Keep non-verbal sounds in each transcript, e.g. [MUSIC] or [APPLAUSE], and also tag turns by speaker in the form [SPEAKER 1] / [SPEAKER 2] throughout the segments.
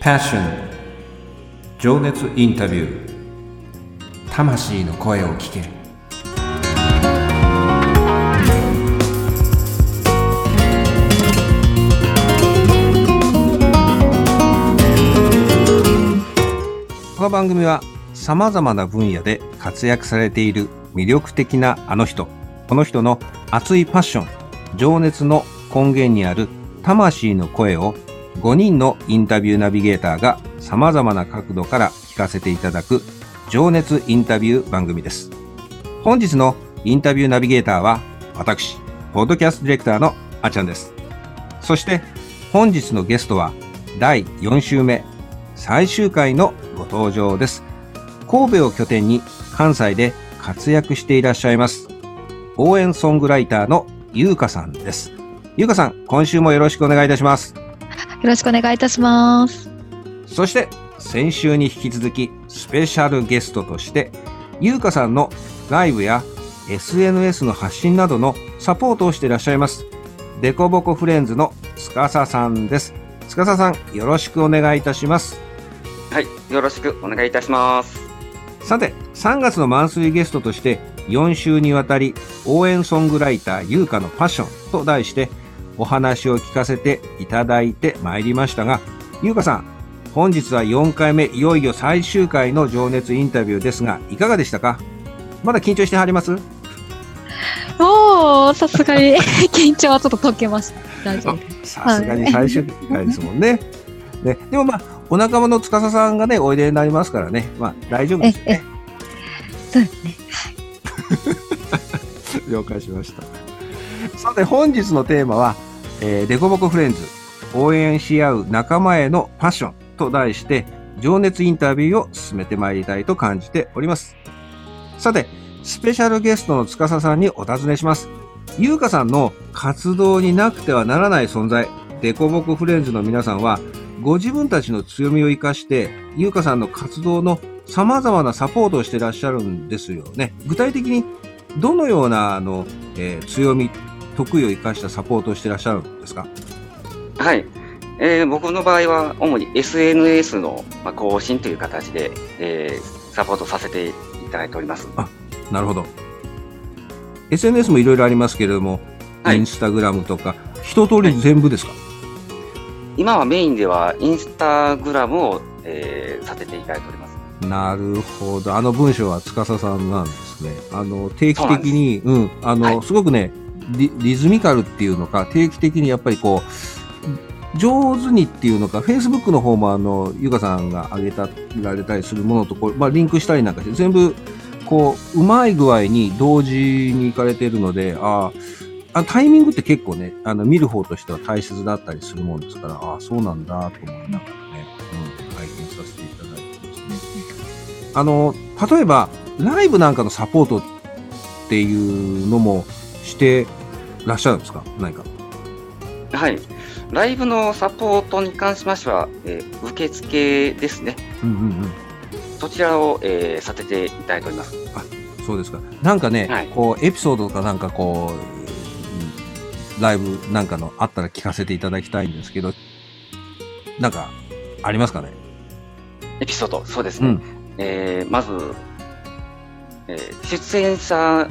[SPEAKER 1] Passion. 情熱インタビュー。魂の声を聞け。るこの番組はさまざまな分野で活躍されている魅力的なあの人この人の熱いパッション情熱の根源にある魂の声を5人のインタビューナビゲーターが様々な角度から聞かせていただく情熱インタビュー番組です。本日のインタビューナビゲーターは私、ポッドキャストディレクターのあちゃんです。そして本日のゲストは第4週目最終回のご登場です。神戸を拠点に関西で活躍していらっしゃいます。応援ソングライターのゆうかさんです。ゆうかさん、今週もよろしくお願いいたします。
[SPEAKER 2] よろしくお願いいたします。
[SPEAKER 1] そして、先週に引き続き、スペシャルゲストとして、ゆうかさんのライブや SNS の発信などのサポートをしていらっしゃいます。デコボコフレンズの司さんです。司さん、よろしくお願いいたします。
[SPEAKER 3] はい、よろしくお願いいたします。
[SPEAKER 1] さて、3月のマンスリーゲストとして、4週にわたり、応援ソングライター優香のパッションと題して、お話を聞かせていただいてまいりましたが、ゆうかさん、本日は4回目、いよいよ最終回の情熱インタビューですが、いかがでしたか？まだ緊張してはります？
[SPEAKER 2] おお、さすがに [LAUGHS] 緊張はちょっと解けました。大丈夫。
[SPEAKER 1] さすがに最終回ですもんね。[LAUGHS] ね、でもまあ、お仲間の司さんがね、おいでになりますからね、まあ、大丈夫ですね。
[SPEAKER 2] そうですね。[LAUGHS]
[SPEAKER 1] 了解しました。さて、本日のテーマは、え、デコボコフレンズ、応援し合う仲間へのパッションと題して、情熱インタビューを進めてまいりたいと感じております。さて、スペシャルゲストの司さんにお尋ねします。優香さんの活動になくてはならない存在、デコボコフレンズの皆さんは、ご自分たちの強みを生かして、優香さんの活動の様々なサポートをしていらっしゃるんですよね。具体的にどのようなあの、えー、強み、得意を生かしたサポートをしていらっしゃるんですか？
[SPEAKER 3] はい。えー、僕の場合は主に SNS の更新という形で、えー、サポートさせていただいております。
[SPEAKER 1] あ、なるほど。SNS もいろいろありますけれども、はい、インスタグラムとか、一通り全部ですか、はい、
[SPEAKER 3] 今はメインではインスタグラムを、えー、させていただいております。
[SPEAKER 1] なるほど。あの文章は司さんなんですね。あの、定期的に、うん、あの、はい、すごくねリ、リズミカルっていうのか、定期的にやっぱりこう、上手にっていうのか、Facebook の方もあの、ゆかさんが上げた、られたりするものとこう、まあ、リンクしたりなんかして、全部、こう、うまい具合に同時に行かれてるので、ああ、タイミングって結構ね、あの、見る方としては大切だったりするもんですから、ああ、そうなんだと思いながらね、うん、拝見させていただいてますね。あの、例えば、ライブなんかのサポートっていうのもしてらっしゃるんですか？何か。
[SPEAKER 3] はい。ライブのサポートに関しましては、えー、受付ですね。うんうんうん。そちらを、えー、させていただいております。
[SPEAKER 1] あ、そうですか。なんかね、はい、こう、エピソードとかなんかこう、ライブなんかのあったら聞かせていただきたいんですけど、なんか、ありますかね？
[SPEAKER 3] エピソード、そうですね。うん、えー、まず、えー、出演者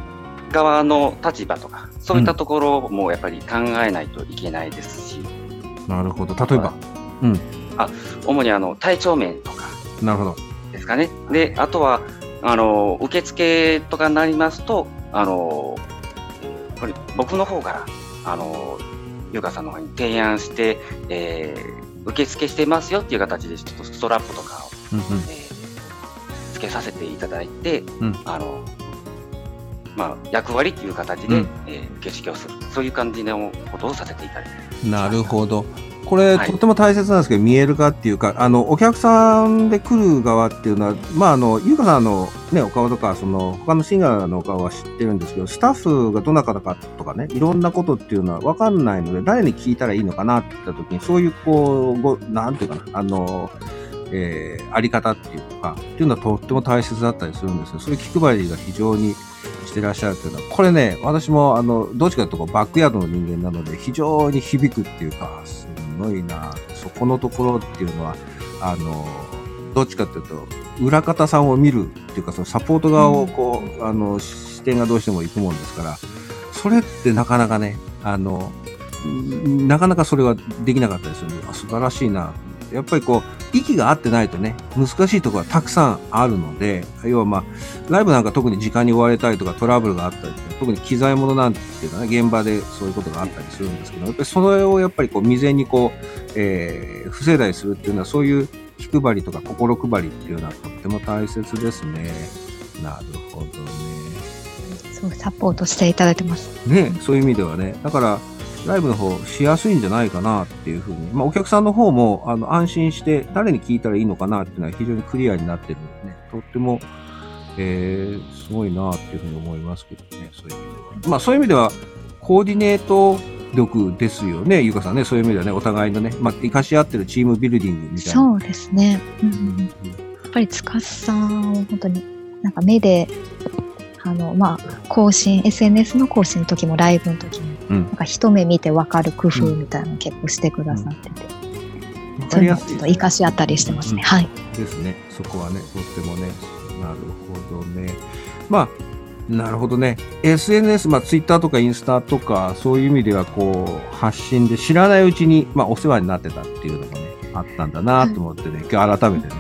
[SPEAKER 3] 側の立場とか、そういったところもやっぱり考えないといけないですし。
[SPEAKER 1] うん、なるほど。例えば、
[SPEAKER 3] うん。あ、主にあの、体調面とか。
[SPEAKER 1] なるほど。
[SPEAKER 3] ですかね。で、あとは、あの、受付とかになりますと、あの、これ、僕の方から、あの、優香さんの方に提案して、えー、受付してますよっていう形で、ちょっとストラップとかを、うんうん、えー、つけさせていただいて、うん、あの、まあ、役割っていう形で、うん、えー、受付をする、そういう感じのことをさせていただいて
[SPEAKER 1] なるほど。これ、はい、とても大切なんですけど、見えるかっていうか、あの、お客さんで来る側っていうのは、まあ、あの、ゆうかさんのね、お顔とか、その、他のシンガーのお顔は知ってるんですけど、スタッフがどなたかとかね、いろんなことっていうのは分かんないので、誰に聞いたらいいのかなって言った時に、そういう、こう、ご、なんていうかな、あの、えー、あり方っていうか、っていうのはとっても大切だったりするんですよ。そういう気配りが非常にしてらっしゃるっていうのは、これね、私も、あの、どっちかというとバックヤードの人間なので、非常に響くっていうか、すごいな、そこのところっていうのは、あの、どっちかっていうと、裏方さんを見るっていうか、そのサポート側をこう、あの、視点がどうしても行くもんですから、それってなかなかね、あの、んなかなかそれはできなかったですよね。あ素晴らしいな。やっぱりこう、息が合ってないとね、難しいところがたくさんあるので、要はまあ、ライブなんか特に時間に追われたりとかトラブルがあったりとか、特に機材物なんていうのはね、現場でそういうことがあったりするんですけど、やっぱりそれをやっぱりこう未然にこう、えー、防いだりするっていうのは、そういう気配りとか心配りっていうのはとっても大切ですね。なるほどね。
[SPEAKER 2] そう、サポートしていただいてます。
[SPEAKER 1] ね、そういう意味ではね。だから、ライブの方しやすいんじゃないかなっていうふうに。まあ、お客さんの方も、あの、安心して誰に聞いたらいいのかなっていうのは非常にクリアになってるのでね、とっても、えー、すごいなっていうふうに思いますけどね、そういう意味では。まあ、そういう意味では、コーディネート力ですよね、ゆかさんね、そういう意味ではね、お互いのね、まあ、生かし合ってるチームビルディングみたいな。
[SPEAKER 2] そうですね。うんうん、やっぱり司さんを本当になんか目であのまあ更新 SNS の更新の時もライブの時も、
[SPEAKER 1] うん
[SPEAKER 2] なんか一目見て分かる工夫みたいなのを結構してくださってて、
[SPEAKER 1] わか
[SPEAKER 2] そういうのちょっと活かし合ったりしてますね。
[SPEAKER 1] うん
[SPEAKER 2] はい。
[SPEAKER 1] ですね。そこはね、とってもね。なるほどね。まあ、なるほどね。SNS、まあ、ツイッターとかインスタとか、そういう意味では、こう、発信で知らないうちに、まあ、お世話になってたっていうのもね、あったんだなと思ってね、今日改めてね、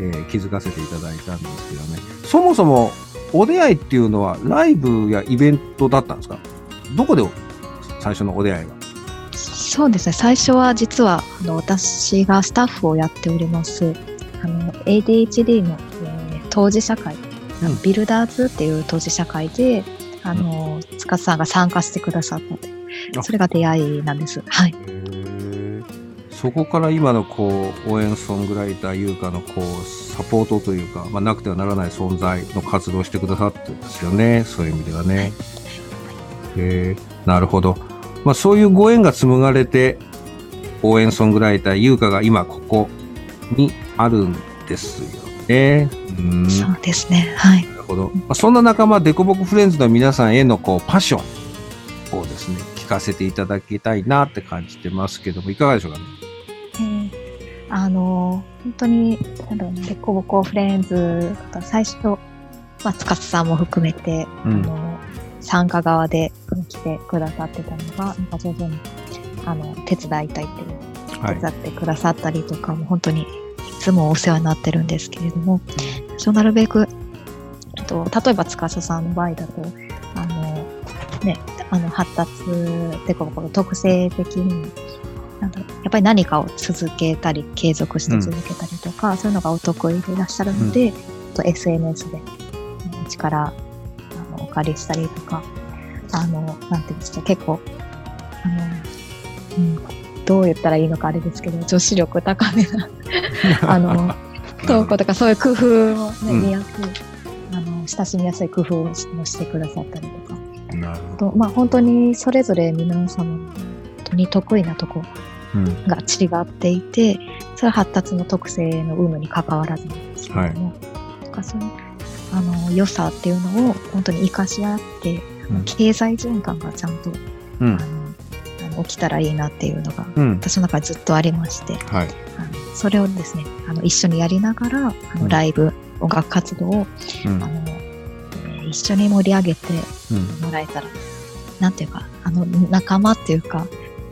[SPEAKER 1] えー気づかせていただいたんですけどね。そもそも、お出会いっていうのは、ライブやイベントだったんですか？どこで最初のお出会いが。
[SPEAKER 2] そうですね。最初は実はあの私がスタッフをやっておりますあの ADHD の、えー当事者会、
[SPEAKER 1] うん。
[SPEAKER 2] ビルダーズっていう当事者会で、あの、塚さんが参加してくださったと
[SPEAKER 1] あ。
[SPEAKER 2] それが出会いなんです。はい。
[SPEAKER 1] そこから今のこう応援ソングライター優香のこうサポートというか、まあ、なくてはならない存在の活動をしてくださってるんですよね。そういう意味ではね。へー。なるほど、まあ、そういうご縁が紡がれて応援ソングライター優香が今ここにあるんですよね。うん
[SPEAKER 2] そうですね。はい。
[SPEAKER 1] なるほど。まあ、そんな仲間、デコボコフレンズの皆さんへのこうパッションをですね、聞かせていただきたいなって感じてますけども、いかがでしょうかね？
[SPEAKER 2] えーあの本当に、なんだろうな、デコボコフレンズが最初、まあ、塚さんも含めて、
[SPEAKER 1] うん
[SPEAKER 2] あの、参加側で来てくださってたのが、なんか徐々に、あの、手伝いたいっていう、
[SPEAKER 1] はい
[SPEAKER 2] 手。伝ってくださったりとかも、本当にいつもお世話になってるんですけれども、そうなるべく、えっと、例えば司さんの場合だと、あの、ね、あの、発達デコボコの特性的に、なんだろうやっぱり何かを続けたり、継続して続けたりとか、そういうのがお得意でいらっしゃるので、ちょっと SNS でうん力借りしたりとか、あの、なんていうんですか、結構、あの、うん、どう言ったらいいのかあれですけど、女子力高めな、[LAUGHS] あの、投稿とかそういう工夫をね、
[SPEAKER 1] うん
[SPEAKER 2] 見やすい、あの、親しみやすい工夫をしてくださったりとか。とまあ本当にそれぞれ皆様の本当に得意なとこ
[SPEAKER 1] うん。
[SPEAKER 2] が違っていて、それは発達の特性の有無に関わらずなんですけれども、とかそういうあの良さっていうのを本当に活かし合って、
[SPEAKER 1] うん
[SPEAKER 2] 経済循環がちゃんと、
[SPEAKER 1] うん
[SPEAKER 2] あの。起きたらいいなっていうのが
[SPEAKER 1] うん。
[SPEAKER 2] 私の中でずっとありまして、
[SPEAKER 1] はい。
[SPEAKER 2] あのそれをですねあの一緒にやりながらあ
[SPEAKER 1] うん
[SPEAKER 2] のライブ、音楽活動を
[SPEAKER 1] うん
[SPEAKER 2] あ。の、えー一緒に盛り上げて
[SPEAKER 1] うん。
[SPEAKER 2] もらえたら、なんていうか、あの、仲間っていうか、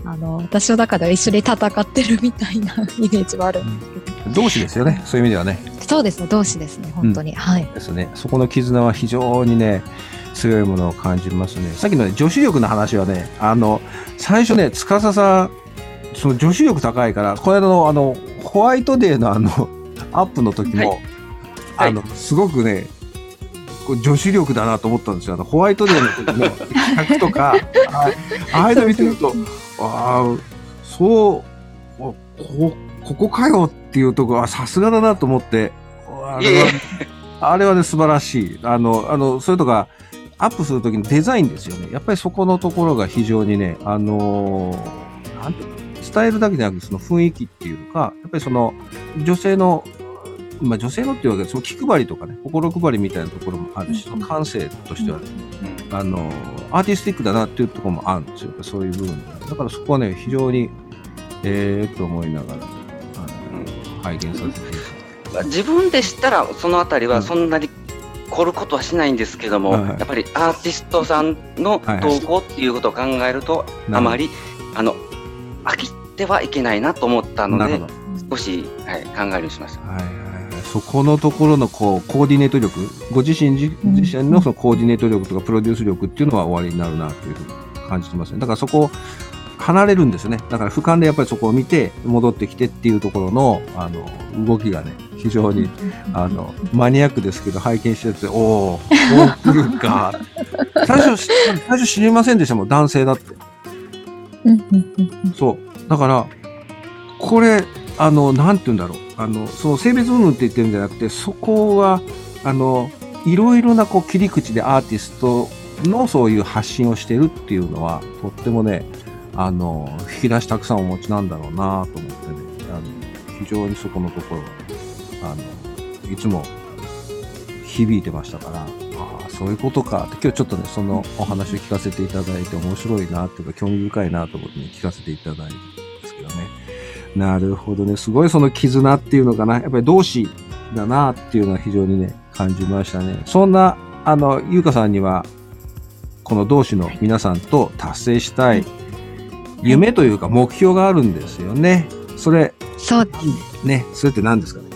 [SPEAKER 2] あの、私の中では一緒に戦ってるみたいなイメージはあるんですけど、
[SPEAKER 1] 同志ですよね。そういう意味ではね。
[SPEAKER 2] そうですね、同志ですね、本当に。はい。
[SPEAKER 1] ですね。そこの絆は非常にね、強いものを感じますね。さっきのね、女子力の話はね、あの、最初ね、司さん、その女子力高いから、この間のあの、ホワイトデーのあの、アップの時も、
[SPEAKER 3] はい
[SPEAKER 1] あの、すごくね、女子力だなと思ったんですよ。あのホワイトデーの時の企画とか、[LAUGHS] あああいうの見てると、ああ、そう、おこ、ここかよっていうところ、あ、さすがだなと思って、あれはあれはね、素晴らしい。あの、あの、それとか、アップするときのデザインですよね。やっぱりそこのところが非常にね、あのー伝えるだけじゃなくその雰囲気っていうか、やっぱりその、女性の、まあ女性のっていうわけで、その気配りとかね、心配りみたいなところもあるし、その感性としては、あの、アーティスティックだなっていうところもあるんですよ。そういう部分で。だからそこはね、非常に、ええと思いながら、拝見させていただいて。
[SPEAKER 3] 自分でしたら、そのあたりはそんなに凝ることはしないんですけども、
[SPEAKER 1] はいはい
[SPEAKER 3] やっぱりアーティストさんの
[SPEAKER 1] はいはい
[SPEAKER 3] 動向っていうことを考えると、
[SPEAKER 1] なるほど
[SPEAKER 3] あまり、あの、飽きてはいけないなと思ったので。少し、はい、考えるようにしました。
[SPEAKER 1] はいはいはい、そこのところのこうコーディネート力、ご自身自身のそのコーディネート力とかプロデュース力っていうのは終わりになるなというふうに感じてますね。だからそこ離れるんですよね。だから俯瞰でやっぱりそこを見て戻ってきてっていうところのあの動きがね非常にあのマニアックですけど拝見してておおそう来るか [LAUGHS] 最初し最初知りませんでしたもん男性だって。そう。だから、これ、あの、なんて言うんだろう。あの、その性別云々って言ってるんじゃなくて、そこは、あの、いろいろなこう切り口でアーティストのそういう発信をしてるっていうのは、とってもね、あの、引き出したくさんお持ちなんだろうなと思ってね、あの、非常にそこのところ、あの、いつも響いてましたから、ああ、そういうことかって、今日ちょっとね、そのお話を聞かせていただいて面白いなっていうか、興味深いなと思ってね、聞かせていただいたんですけどね。なるほどね。すごいその絆っていうのかな。やっぱり同志だなっていうのは非常にね、感じましたね。そんな、あの、ゆうかさんには、この同志の皆さんと達成したい夢というか目標があるんですよね。それ、
[SPEAKER 2] そうですね。
[SPEAKER 1] ね、それって何ですかね？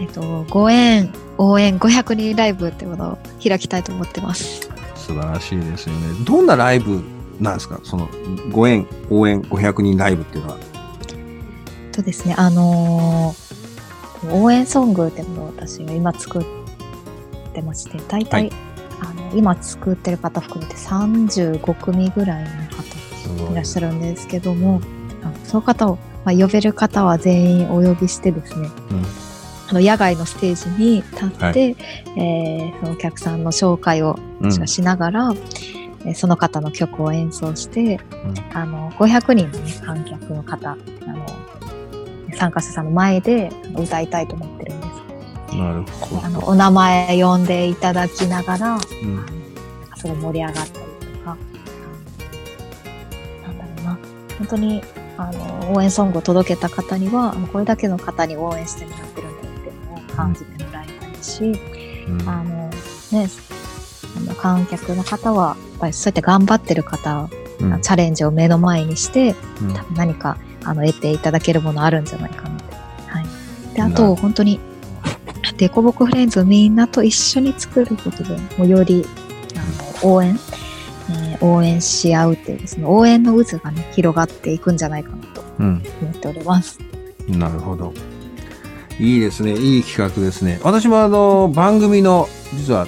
[SPEAKER 2] えっと、ご縁、応援500人ライブってものを開きたいと思ってます。
[SPEAKER 1] 素晴らしいですよね。どんなライブなんですか？その、ご縁、応援500人ライブっていうのは。
[SPEAKER 2] とですね、あのー応援ソングってものを私が今作ってまして、大体、
[SPEAKER 1] はい
[SPEAKER 2] あの今作ってる方含めて35組ぐらいの方いらっしゃるんですけども、その方を、まあ、呼べる方は全員お呼びしてですね、
[SPEAKER 1] うん。
[SPEAKER 2] あの野外のステージに立って、
[SPEAKER 1] は
[SPEAKER 2] えーそのお客さんの紹介をしながら、えーその方の曲を演奏して、
[SPEAKER 1] ん。
[SPEAKER 2] あの500人の、ね、観客の方あの参加者さんの前で歌いたいと思ってるんです。
[SPEAKER 1] なるほ
[SPEAKER 2] あの
[SPEAKER 1] ど。
[SPEAKER 2] お名前呼んでいただきながら、
[SPEAKER 1] うん。
[SPEAKER 2] すごい盛り上がった本当にあの応援ソングを届けた方には、これだけの方に応援してもらってるんだっていうのを感じてもらいたいし、
[SPEAKER 1] うん
[SPEAKER 2] あのね、あの観客の方は、やっぱりそうやって頑張ってる方、
[SPEAKER 1] うん
[SPEAKER 2] チャレンジを目の前にして、
[SPEAKER 1] うん
[SPEAKER 2] 多分何かあの得ていただけるものあるんじゃないかなって。はい。で、あと、本当に、デコボコフレンズみんなと一緒に作ることで、もうより、あの、応援、えー応援し合うっていうですね、応援の渦がね、広がっていくんじゃないかなと
[SPEAKER 1] うん。
[SPEAKER 2] 思っております。
[SPEAKER 1] なるほど。いいですね。いい企画ですね。私もあの、番組の、実は、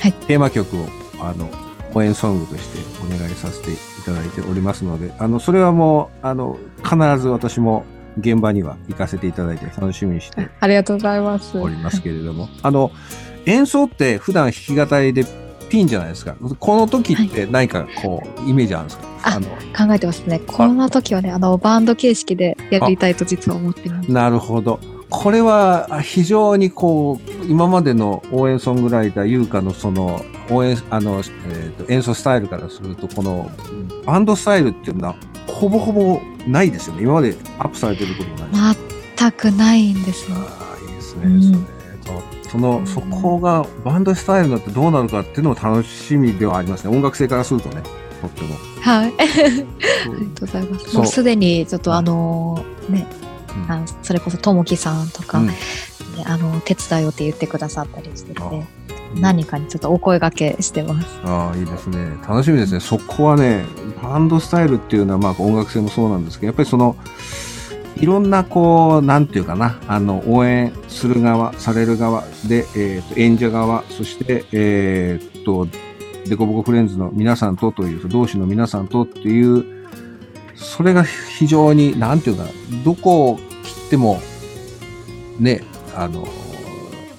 [SPEAKER 2] はい
[SPEAKER 1] テーマ曲を、あの、応援ソングとしてお願いさせていただいておりますので、あの、それはもう、あの、必ず私も現場には行かせていただいて楽しみにして
[SPEAKER 2] ありがとうございます。
[SPEAKER 1] おりますけれども、あの、演奏って普段弾き語りでピンじゃないですか。この時って何かこう、イメージあるんですか？
[SPEAKER 2] あ
[SPEAKER 1] の、
[SPEAKER 2] 考えてますね。この時はね、あの、バンド形式でやりたいと実は思ってます。
[SPEAKER 1] なるほど。これはあ非常にこう、今までの応援ソングライター、優香のその、応援、あの、えーと演奏スタイルからすると、この、バンドスタイルっていうのは、ほぼほぼないですよね。今までアップされてることない。
[SPEAKER 2] 全くないんですよ。
[SPEAKER 1] ああ、いいですね。
[SPEAKER 2] うん
[SPEAKER 1] それとその、そこがバンドスタイルになってどうなるかっていうのも楽しみではありますね。音楽性からするとね、とっても。
[SPEAKER 2] はい。ありがとうございます。もうすでにちょっとあのね、
[SPEAKER 1] うん
[SPEAKER 2] あのそれこそともきさんとか、
[SPEAKER 1] うん
[SPEAKER 2] ねあの手伝いをって言ってくださったりしてて、
[SPEAKER 1] あうん
[SPEAKER 2] 何かにちょっとお声掛けしてます。
[SPEAKER 1] ああ、いいですね。楽しみですね。そこはね、バンドスタイルっていうのは、まあ音楽性もそうなんですけど、やっぱりその、いろんなこう、なんていうかな、あの、応援する側、される側で、えっ、と、演者側、そして、えっ、と、デコボコフレンズの皆さんとという、同士の皆さんとっていう、それが非常に、なんていうかな、どこを切っても、ね、あの、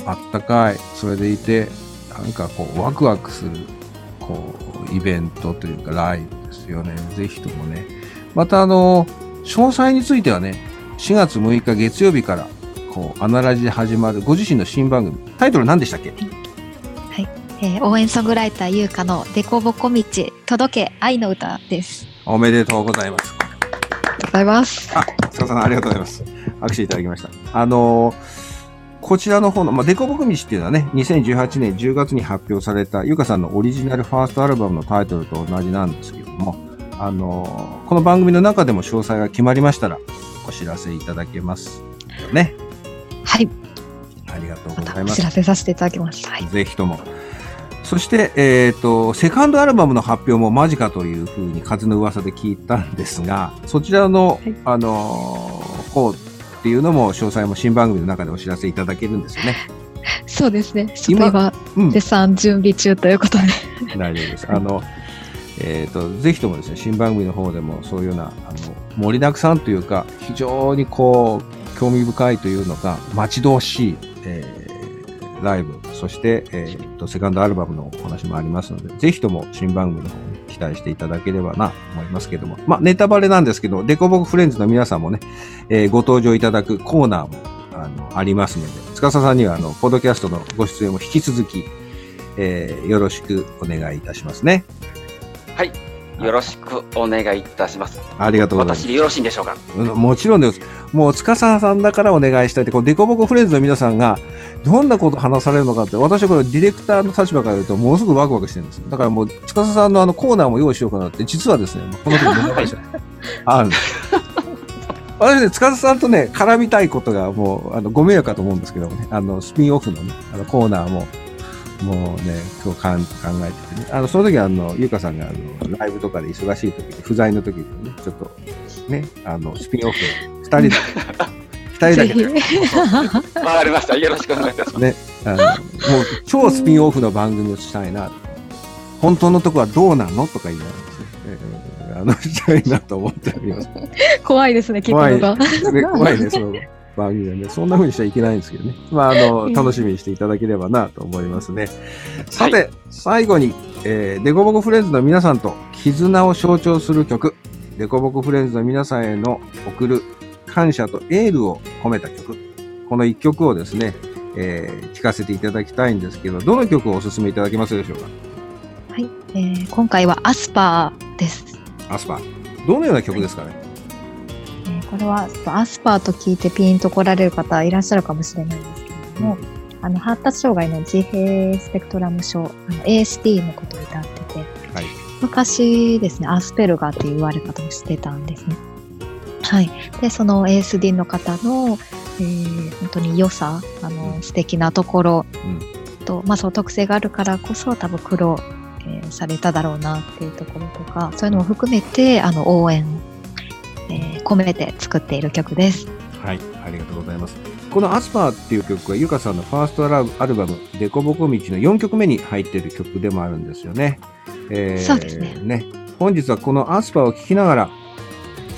[SPEAKER 1] あったかい、それでいて、なんかこう、ワクワクする、こう、イベントというか、ライブですよね。ぜひともね。また、あの、詳細についてはね、4月6日月曜日から、こう、アナラジで始まるご自身の新番組。タイトル何でしたっけ？
[SPEAKER 2] えー応援ソングライター優香のデコボコ道届け愛の歌です。
[SPEAKER 1] おめでとうございます。
[SPEAKER 2] ざいます。
[SPEAKER 1] あ、塚さんありがとうございます。握手いただきました。あのーこちらの方の、まあ、デコボク道っていうのはね、2018年10月に発表されたゆかさんのオリジナルファーストアルバムのタイトルと同じなんですけども、あのーこの番組の中でも詳細が決まりましたら、お知らせいただけますよね。
[SPEAKER 2] はい。
[SPEAKER 1] ありがとうございます
[SPEAKER 2] お知。らせさせていただきます。はい。
[SPEAKER 1] ぜひとも。そして、えっ、と、セカンドアルバムの発表も間近というふうに風の噂で聞いたんですが、そちらの、
[SPEAKER 2] はい
[SPEAKER 1] あのー方っていうのも詳細も新番組の中でお知らせいただけるんですよね。[LAUGHS]
[SPEAKER 2] そうですね。
[SPEAKER 1] 今
[SPEAKER 2] と今、
[SPEAKER 1] うん、
[SPEAKER 2] 絶賛準備中ということで。
[SPEAKER 1] 大丈夫です。あの、えっ、と、ぜひともですね、新番組の方でもそういうような、あの、盛りだくさんというか、非常にこう、興味深いというのが、待ち遠しい、えーライブ、そして、えっ、と、セカンドアルバムのお話もありますので、ぜひとも新番組の方に期待していただければな、と思いますけども。まあ、ネタバレなんですけど、デコボコフレンズの皆さんもね、えーご登場いただくコーナーも、あの、ありますので、司さんには、あの、ポッドキャストのご出演も引き続き、えーよろしくお願いいたしますね。
[SPEAKER 3] はい。よろしくお願いいたします。
[SPEAKER 1] ありがとうございます
[SPEAKER 3] 私。でよろしいんでしょうか？
[SPEAKER 1] うんもちろんです。もう、司さんだからお願いしたいって、こう、デコボコフレンズの皆さんが、どんなこと話されるのかって、私はこれ、ディレクターの立場から言うと、ものすごくワクワクしてるんですよ。だからもう、司さんのあの、コーナーも用意しようかなって、実はですね、この時問題じゃない。[LAUGHS] あるんです。私ね、司さんとね、絡みたいことがもう、あの、ご迷惑かと思うんですけどもね、あの、スピンオフのね、あの、コーナーも、もうね、今日かん考えててね、あの、その時はあの、ゆうかさんがあの、ライブとかで忙しい時に、不在の時にね、ちょっと、ね、あの、スピンオフ、[LAUGHS] 二人だけ、二人だけ
[SPEAKER 2] ぜひ。
[SPEAKER 3] わかりました。よろしくお願いいたします。
[SPEAKER 1] ね、あの、もう超スピンオフの番組をしたいな。本当のとこはどうなのとか言いながらえーあの、したいなと思っております。
[SPEAKER 2] 怖いですね、聞くのが。
[SPEAKER 1] ね怖いね、その番組はね。そんな風にしちゃいけないんですけどね。まあ、あの、
[SPEAKER 2] うん
[SPEAKER 1] 楽しみにしていただければなと思いますね。さて、最後に、えーデコボコフレンズの皆さんと絆を象徴する曲、デコボコフレンズの皆さんへの送る感謝とエールを込めた曲、この一曲をですね、えー聞かせていただきたいんですけど、どの曲をお勧めいただけますでしょうか？
[SPEAKER 2] はい、えー今回はアスパーです。
[SPEAKER 1] アスパー。どのような曲ですかね、
[SPEAKER 2] えーこれはアスパーと聞いてピンと来られる方いらっしゃるかもしれないんですけれども、あの発達障害の自閉スペクトラム症、あの ASD のことを歌ってて、
[SPEAKER 1] はい
[SPEAKER 2] 昔ですね、アスペルガーって言われ方をしてたんですね。はい。で、その ASD の方の、えー本当に良さ、あの、素敵なところと、まあ、その特性があるからこそ多分苦労、えーされただろうなっていうところとか、そういうのも含めて、あの、応援、えー込めて作っている曲です。
[SPEAKER 1] はい、ありがとうございます。このアスパーっていう曲はゆかさんのファーストアルアルバム、デコボコ道の4曲目に入っている曲でもあるんですよね。えー
[SPEAKER 2] そうですね
[SPEAKER 1] 本日はこのアスパーを聴きながら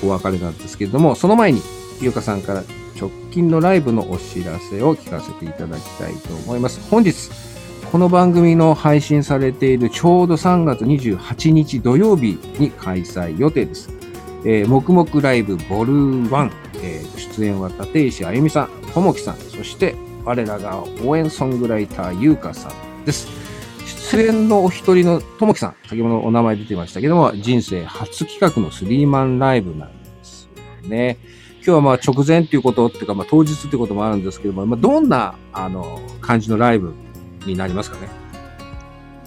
[SPEAKER 1] お別れなんですけれども、その前にゆかさんから直近のライブのお知らせを聞かせていただきたいと思います。本日、この番組の配信されているちょうど3月28日土曜日に開催予定です。えー、黙々ライブボル1、えー出演は立石あゆみさん、ともきさん、そして我らが応援ソングライターゆうかさんです。出演のお一人のともきさん、先ほどお名前出てましたけども、人生初企画のスリーマンライブなんですよね。今日はまあ直前っていうことっていうか、まあ当日っていうこともあるんですけども、まあどんな、あの、感じのライブになりますかね？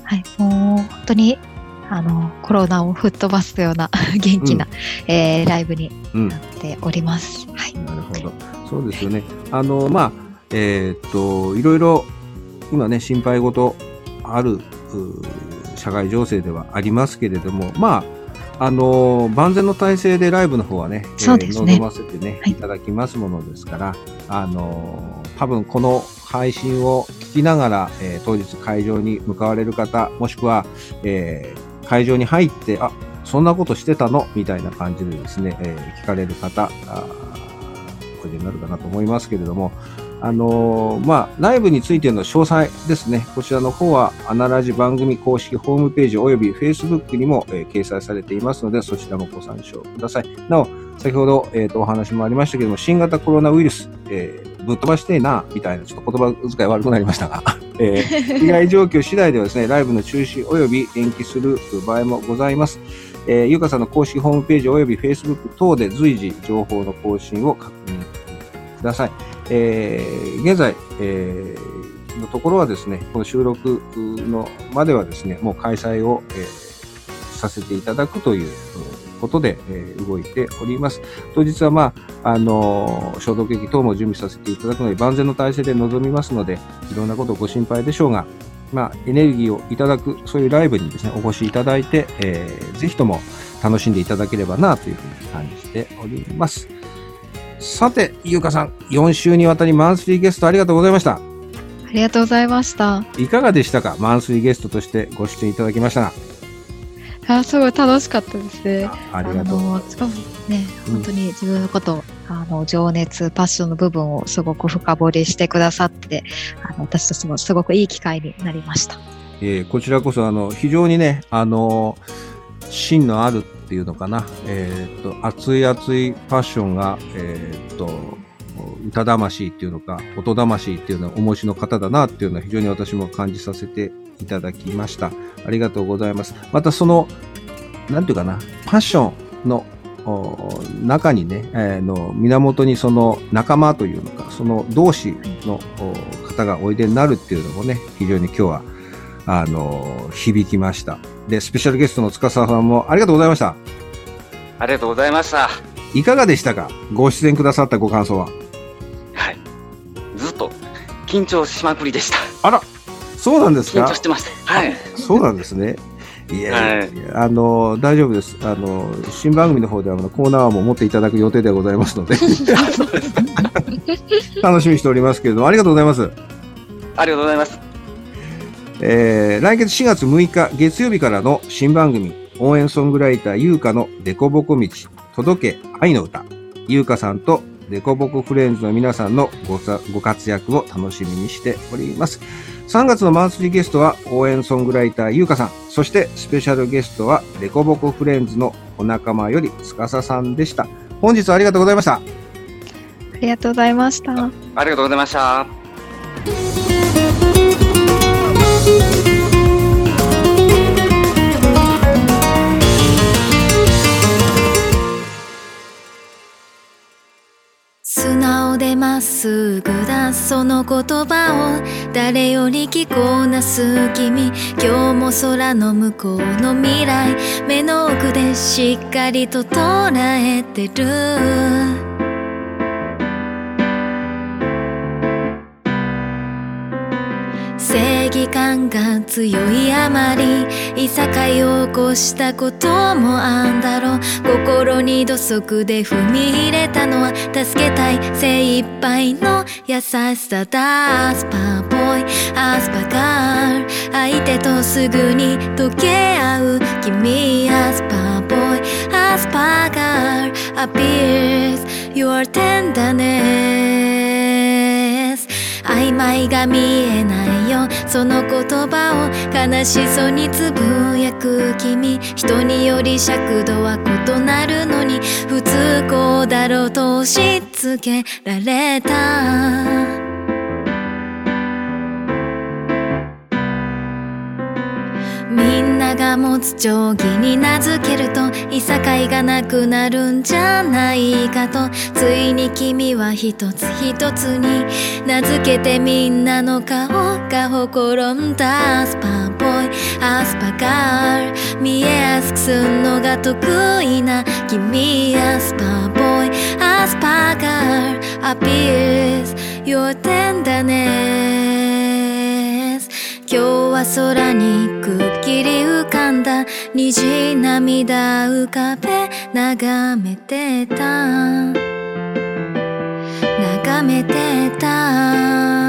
[SPEAKER 2] はい。もう本当に、あの、コロナを吹っ飛ばすような [LAUGHS] 元気な、えーライブに
[SPEAKER 1] うん。
[SPEAKER 2] なっております。はい。
[SPEAKER 1] なるほど。そうですよね。あの、まあ、えーっと、いろいろ、今ね、心配事ある、う社会情勢ではありますけれども、まあ、あの、万全の体制でライブの方はね、
[SPEAKER 2] そうですね
[SPEAKER 1] 臨ませてね、
[SPEAKER 2] はい
[SPEAKER 1] いただきますものですから、あの、多分この配信を聞きながら、えー当日会場に向かわれる方、もしくは、えー会場に入って、あ、そんなことしてたの？みたいな感じでですね、えー聞かれる方、あーこれになるかなと思いますけれども、あのーまあ、ライブについての詳細ですね。こちらの方は、アナラジ番組公式ホームページ及び Facebook にも、えー掲載されていますので、そちらもご参照ください。なお、先ほど、えーとお話もありましたけれども、新型コロナウイルス、えぶっ飛ばしてえな、みたいな、ちょっと言葉遣い悪くなりましたが、えー [LAUGHS] 被害状況次第ではですね、ライブの中止及び延期する場合もございます。えー、ゆうかさんの公式ホームページおよび Facebook 等で随時情報の更新を確認ください。えー、現在、えー、のところはですね、この収録のまではですね、もう開催を、えー、させていただくということで、えー、動いております。当日はまあ、あのー、消毒液等も準備させていただくので、万全の体制で臨みますので、いろんなことをご心配でしょうが、まあ、エネルギーをいただく、そういうライブにですね、お越しいただいて、えー、ぜひとも楽しんでいただければな、というふうに感じております。さて、ゆうかさん、4週にわたりマンスリーゲストありがとうございました。あ
[SPEAKER 2] りがとうございました。
[SPEAKER 1] いかがでしたか？マンスリーゲストとしてご出演いただきました
[SPEAKER 2] あすごい楽しかったですね。
[SPEAKER 1] ありがとう。
[SPEAKER 2] しかもね、本当に自分のこと、あの、情熱、パッションの部分をすごく深掘りしてくださって、あの、私としてもすごくいい機会になりました。
[SPEAKER 1] えー、こちらこそ、あの、非常にね、あの、芯のあるっていうのかな、えー、っと、熱い熱いパッションが、えー、っと、歌魂っていうのか、音魂っていうのはお持ちの方だなっていうのは非常に私も感じさせていただきました。ありがとうございます。またその、なんていうかな、パッションの中にね、えー、の源にその仲間というのか、その同士の方がおいでになるっていうのもね、非常に今日は、あの、響きました。で、スペシャルゲストの塚沢さんもありがとうございました。
[SPEAKER 3] ありがとうございました。
[SPEAKER 1] いかがでしたか？ご出演くださったご感想は？
[SPEAKER 3] はい。ずっと緊張しまくりでした。
[SPEAKER 1] あら、そうなんですか？
[SPEAKER 3] 緊張してました。はい。
[SPEAKER 1] そうなんですね。いや、はい、あの、大丈夫です。あの、新番組の方ではコーナーも持っていただく予定でございますので [LAUGHS] 楽しみにしておりますけれども、ありがとうございます。
[SPEAKER 3] ありがとうございます。
[SPEAKER 1] えー、来月4月6日月曜日からの新番組、応援ソングライター優香のデコボコ道、届け愛の歌、優香さんとデコボコフレンズの皆さんのご活躍を楽しみにしております。3月のマンスリーゲストは応援ソングライター優香さん、そしてスペシャルゲストはデコボコフレンズのお仲間より司さんでした。本日はありがとうございました。あ
[SPEAKER 2] りがとうございました。
[SPEAKER 3] ありがとうございました。
[SPEAKER 4] れまっすぐだその言葉を誰より聞こなす君。今日も空の向こうの未来。目の奥でしっかりと捉えてる。感が強いあまりいさかいを起こしたこともあんだろう。心に土足で踏み入れたのは助けたい精一杯の優しさだ。アスパーボーイアスパガール。相手とすぐに溶け合う君アスパーボーイ。アスパーガール appears your tenderness. 曖昧が見えないよ。その言葉を悲しそうにつぶやく君。人により尺度は異なるのに不通こうだろうと押し付けられた。が持つ定規に名付けるといさかいがなくなるんじゃないかと。ついに君は一つ一つに名付けてみんなの顔がほころんだスパーボー。イアスパガール。見えやすくすんのが得意な君アスパーボー。イアスパガール。Appears your tenderness 今日は空にくっきり浮かんだ。虹涙浮かべ眺めてた。眺めてた。